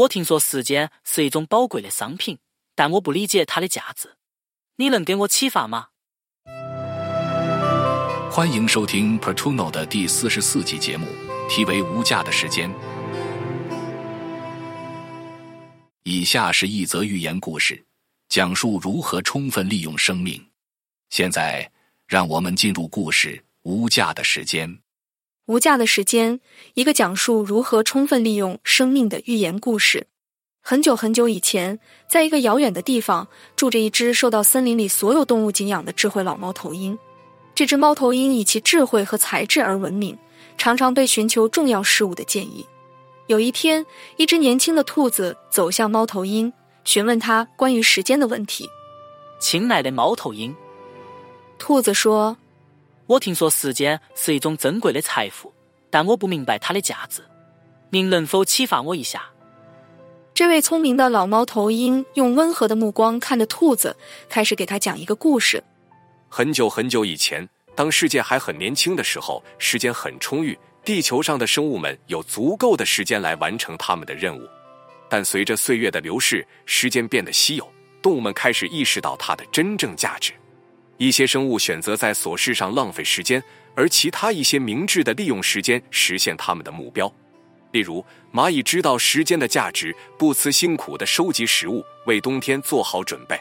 我听说时间是一种宝贵的商品，但我不理解它的价值。你能给我启发吗？欢迎收听 Pertuno 的第四十四集节目，题为《无价的时间》。以下是一则寓言故事，讲述如何充分利用生命。现在，让我们进入故事《无价的时间》。无价的时间，一个讲述如何充分利用生命的寓言故事。很久很久以前，在一个遥远的地方，住着一只受到森林里所有动物敬仰的智慧老猫头鹰。这只猫头鹰以其智慧和才智而闻名，常常被寻求重要事物的建议。有一天，一只年轻的兔子走向猫头鹰，询问他关于时间的问题。亲爱的猫头鹰，兔子说。我听说时间是一种珍贵的财富，但我不明白它的价值。您能否启发我一下？这位聪明的老猫头鹰用温和的目光看着兔子，开始给他讲一个故事。很久很久以前，当世界还很年轻的时候，时间很充裕，地球上的生物们有足够的时间来完成他们的任务。但随着岁月的流逝，时间变得稀有，动物们开始意识到它的真正价值。一些生物选择在琐事上浪费时间，而其他一些明智的利用时间实现他们的目标。例如，蚂蚁知道时间的价值，不辞辛苦的收集食物，为冬天做好准备；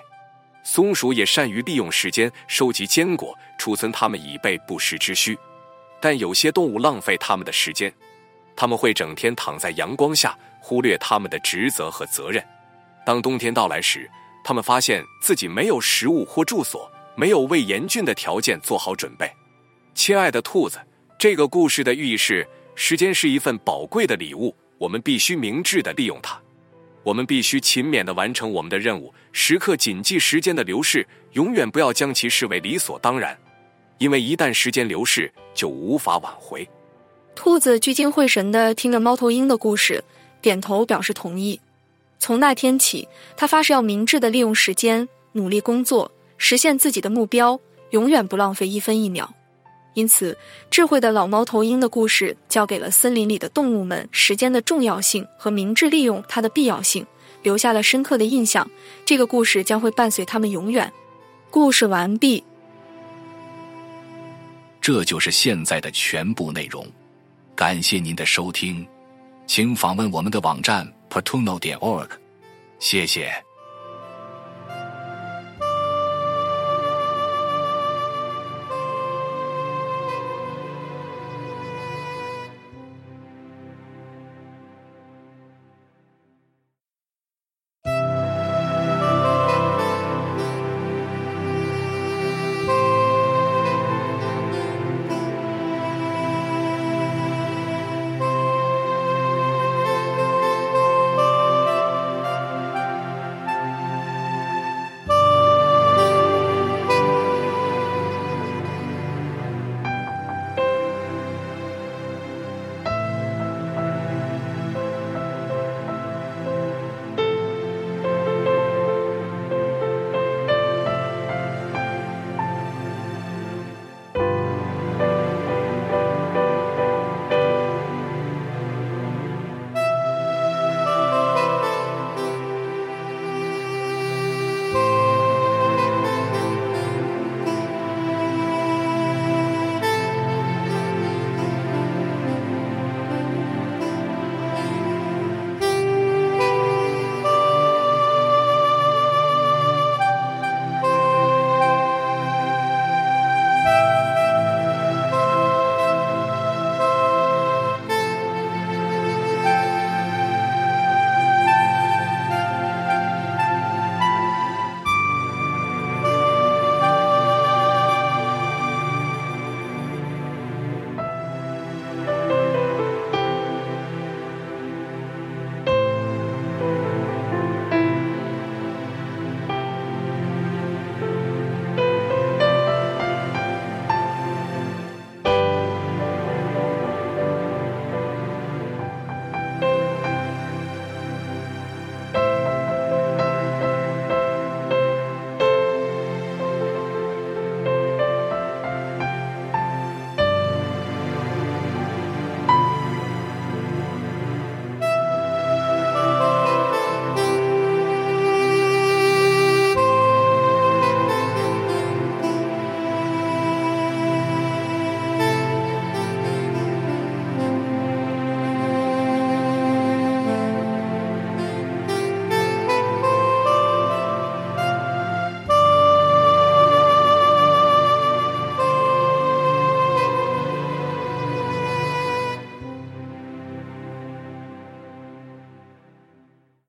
松鼠也善于利用时间，收集坚果，储存它们以备不时之需。但有些动物浪费他们的时间，他们会整天躺在阳光下，忽略他们的职责和责任。当冬天到来时，他们发现自己没有食物或住所。没有为严峻的条件做好准备，亲爱的兔子，这个故事的寓意是：时间是一份宝贵的礼物，我们必须明智的利用它。我们必须勤勉的完成我们的任务，时刻谨记时间的流逝，永远不要将其视为理所当然，因为一旦时间流逝，就无法挽回。兔子聚精会神的听着猫头鹰的故事，点头表示同意。从那天起，他发誓要明智的利用时间，努力工作。实现自己的目标，永远不浪费一分一秒。因此，智慧的老猫头鹰的故事教给了森林里的动物们时间的重要性和明智利用它的必要性，留下了深刻的印象。这个故事将会伴随他们永远。故事完毕。这就是现在的全部内容。感谢您的收听，请访问我们的网站 p a t u n o 点 org。谢谢。